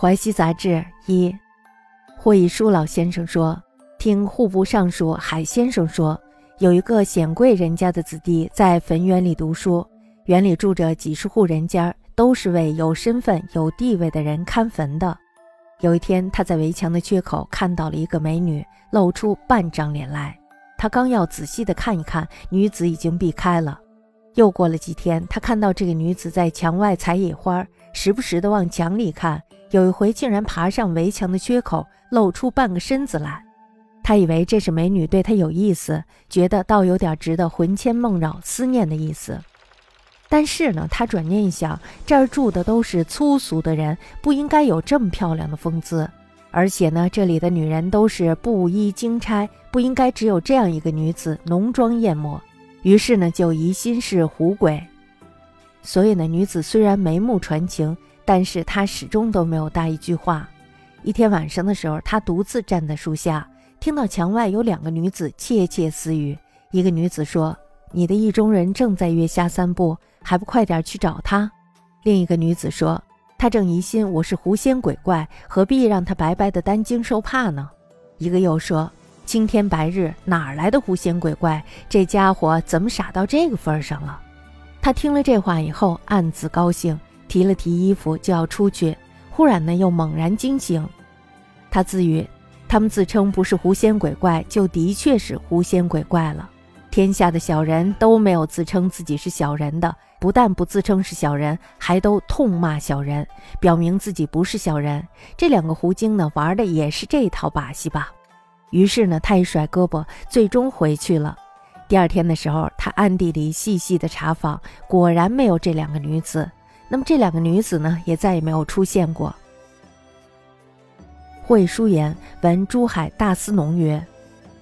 淮西杂志一，霍一书老先生说，听户部尚书海先生说，有一个显贵人家的子弟在坟园里读书，园里住着几十户人家，都是为有身份、有地位的人看坟的。有一天，他在围墙的缺口看到了一个美女，露出半张脸来。他刚要仔细的看一看，女子已经避开了。又过了几天，他看到这个女子在墙外采野花，时不时的往墙里看。有一回，竟然爬上围墙的缺口，露出半个身子来。他以为这是美女对他有意思，觉得倒有点值得魂牵梦绕、思念的意思。但是呢，他转念一想，这儿住的都是粗俗的人，不应该有这么漂亮的风姿。而且呢，这里的女人都是布衣金钗，不应该只有这样一个女子浓妆艳抹。于是呢，就疑心是狐鬼。所以呢，女子虽然眉目传情。但是他始终都没有搭一句话。一天晚上的时候，他独自站在树下，听到墙外有两个女子窃窃私语。一个女子说：“你的意中人正在月下散步，还不快点去找他？”另一个女子说：“他正疑心我是狐仙鬼怪，何必让他白白的担惊受怕呢？”一个又说：“青天白日，哪来的狐仙鬼怪？这家伙怎么傻到这个份上了？”他听了这话以后，暗自高兴。提了提衣服就要出去，忽然呢又猛然惊醒。他自语：“他们自称不是狐仙鬼怪，就的确是狐仙鬼怪了。天下的小人都没有自称自己是小人的，不但不自称是小人，还都痛骂小人，表明自己不是小人。这两个狐精呢，玩的也是这套把戏吧？”于是呢，他一甩胳膊，最终回去了。第二天的时候，他暗地里细细的查访，果然没有这两个女子。那么这两个女子呢，也再也没有出现过。惠书言闻珠海大司农曰：“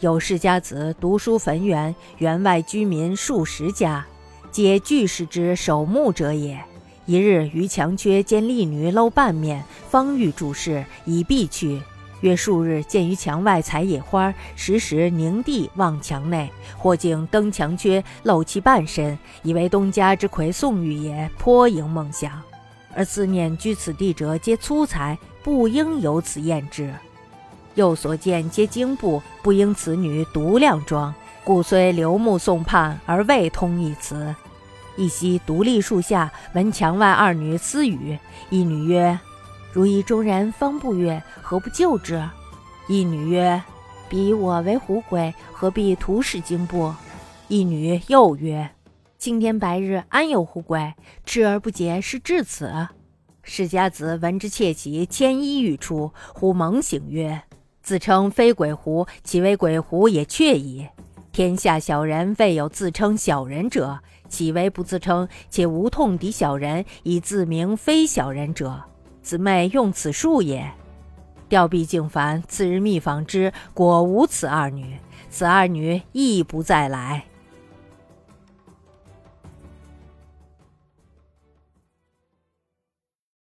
有世家子读书坟园，园外居民数十家，皆巨士之守墓者也。一日于墙缺见吏女露半面，方欲注视，已避去。约数日，见于墙外采野花，时时凝地望墙内，或竟登墙缺露其半身，以为东家之魁宋玉也，颇盈梦想。而思念居此地者皆粗才，不应有此艳之。又所见皆精部，不应此女独靓妆，故虽流目送盼，而未通一词。一夕独立树下，闻墙外二女私语，一女曰。如意中人方不悦，何不救之？一女曰：“彼我为狐鬼，何必徒使惊怖？”一女又曰：“青天白日，安有狐鬼？痴而不解，是至此。”世家子闻之窃喜，牵衣欲出，忽猛醒曰：“自称非鬼狐，其为鬼狐也确矣。天下小人未有自称小人者，岂为不自称？且无痛敌小人，以自名非小人者。”姊妹用此术也，吊臂静凡。次日密访之，果无此二女，此二女亦不再来。